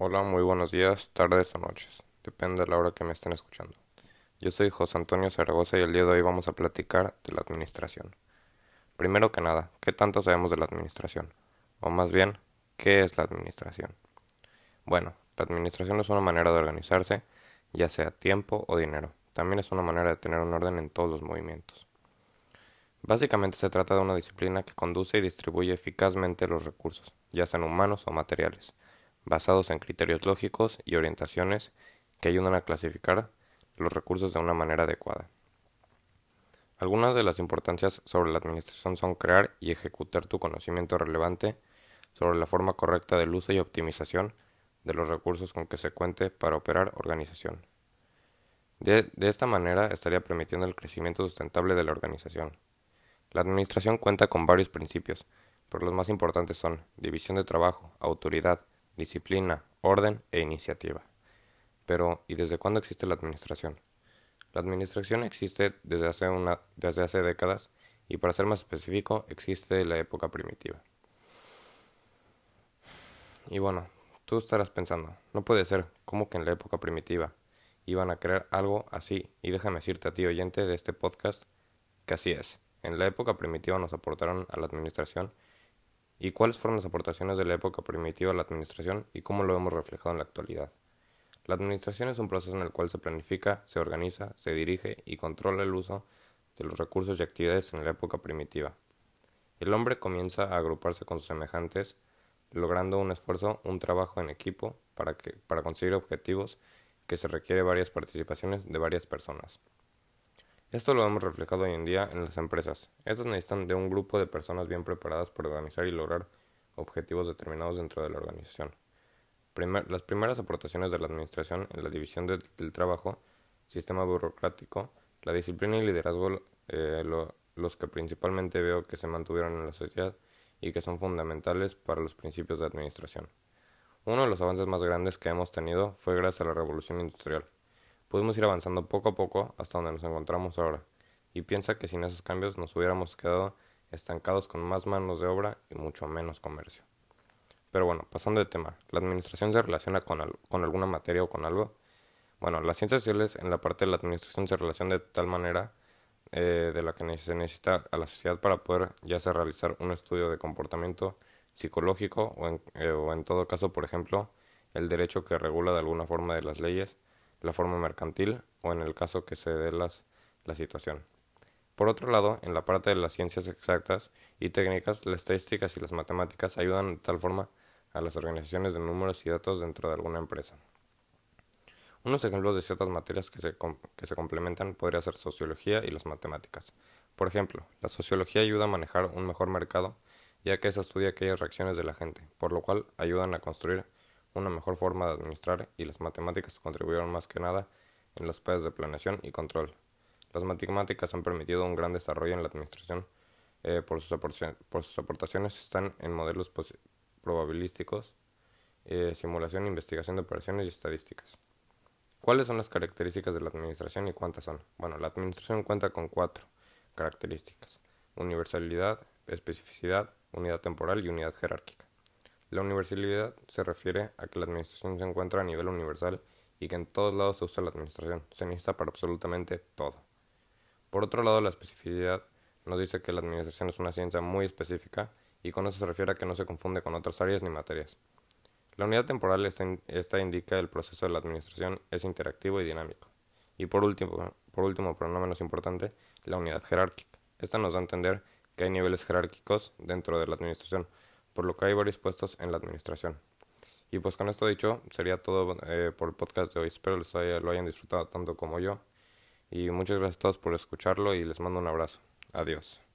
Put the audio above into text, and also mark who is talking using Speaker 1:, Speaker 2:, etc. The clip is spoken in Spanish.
Speaker 1: Hola, muy buenos días, tardes o noches, depende de la hora que me estén escuchando. Yo soy José Antonio Zaragoza y el día de hoy vamos a platicar de la administración. Primero que nada, ¿qué tanto sabemos de la administración? O más bien, ¿qué es la administración? Bueno, la administración es una manera de organizarse, ya sea tiempo o dinero. También es una manera de tener un orden en todos los movimientos. Básicamente se trata de una disciplina que conduce y distribuye eficazmente los recursos, ya sean humanos o materiales, basados en criterios lógicos y orientaciones que ayudan a clasificar los recursos de una manera adecuada. Algunas de las importancias sobre la administración son crear y ejecutar tu conocimiento relevante sobre la forma correcta del uso y optimización de los recursos con que se cuente para operar organización. De, de, esta manera estaría permitiendo el crecimiento sustentable de la organización. La administración cuenta con varios principios, pero los más importantes son división de trabajo, autoridad, disciplina, orden e iniciativa. Pero, ¿y desde cuándo existe la administración? La administración existe desde hace, una, desde hace décadas y para ser más específico existe la época primitiva. Y bueno, tú estarás pensando, no puede ser, ¿cómo que en la época primitiva iban a crear algo así? Y déjame decirte a ti oyente de este podcast que así es. En la época primitiva nos aportaron a la administración y cuáles fueron las aportaciones de la época primitiva a la administración y cómo lo hemos reflejado en la actualidad. La administración es un proceso en el cual se planifica, se organiza, se dirige y controla el uso de los recursos y actividades en la época primitiva. El hombre comienza a agruparse con sus semejantes, logrando un esfuerzo, un trabajo en equipo para, que, para conseguir objetivos que se requiere varias participaciones de varias personas. Esto lo hemos reflejado hoy en día en las empresas. Estas necesitan de un grupo de personas bien preparadas para organizar y lograr objetivos determinados dentro de la organización. las primeras aportaciones de la administración en la división del trabajo, sistema burocrático, la disciplina y liderazgo, eh, los que principalmente veo que se mantuvieron en la sociedad y que son fundamentales para los principios de administración. Uno de los avances más grandes que hemos tenido fue gracias a la revolución industrial pudimos ir avanzando poco a poco hasta donde nos encontramos ahora, y piensa que sin esos cambios nos hubiéramos quedado estancados con más manos de obra y mucho menos comercio. Pero bueno, pasando de tema, ¿la administración se relaciona con, con alguna materia o con algo? Bueno, las ciencias sociales en la parte de la administración se relacionan de tal manera eh, de la que se necesita a la sociedad para poder ya sea realizar un estudio de comportamiento psicológico o en, eh, o en todo caso, por ejemplo, el derecho que regula de alguna forma de las leyes la forma mercantil o en el caso que se dé la situación. Por otro lado, en la parte de las ciencias exactas y técnicas, las estadísticas y las matemáticas ayudan de tal forma a las organizaciones de números y datos dentro de alguna empresa. Unos ejemplos de ciertas materias que se, que se complementan podría ser sociología y las matemáticas. Por ejemplo, la sociología ayuda a manejar un mejor mercado, ya que se estudia aquellas reacciones de la gente, por lo cual ayudan a construir una mejor forma de administrar y las matemáticas contribuyeron más que nada en los pasos de planeación y control. Las matemáticas han permitido un gran desarrollo en la administración eh, por, sus por, sus aportaciones están en modelos probabilísticos, eh, simulación, investigación de operaciones y estadísticas. ¿Cuáles son las características de la administración y cuántas son? Bueno, la administración cuenta con cuatro características. Universalidad, especificidad, unidad temporal y unidad jerárquica. La universalidad se refiere a que la administración se encuentra a nivel universal y que en todos lados se usa la administración, se necesita para absolutamente todo. Por otro lado, la especificidad nos dice que la administración es una ciencia muy específica y con eso se refiere a que no se confunde con otras áreas ni materias. La unidad temporal esta, indica el proceso de la administración es interactivo y dinámico. Y por último, por último, pero no menos importante, la unidad jerárquica. Esta nos da a entender que hay niveles jerárquicos dentro de la administración, por lo que hay varios puestos en la administración. Y pues con esto dicho, sería todo eh, por el podcast de hoy. Espero les lo hayan disfrutado tanto como yo. Y muchas gracias a todos por escucharlo y les mando un abrazo. Adiós.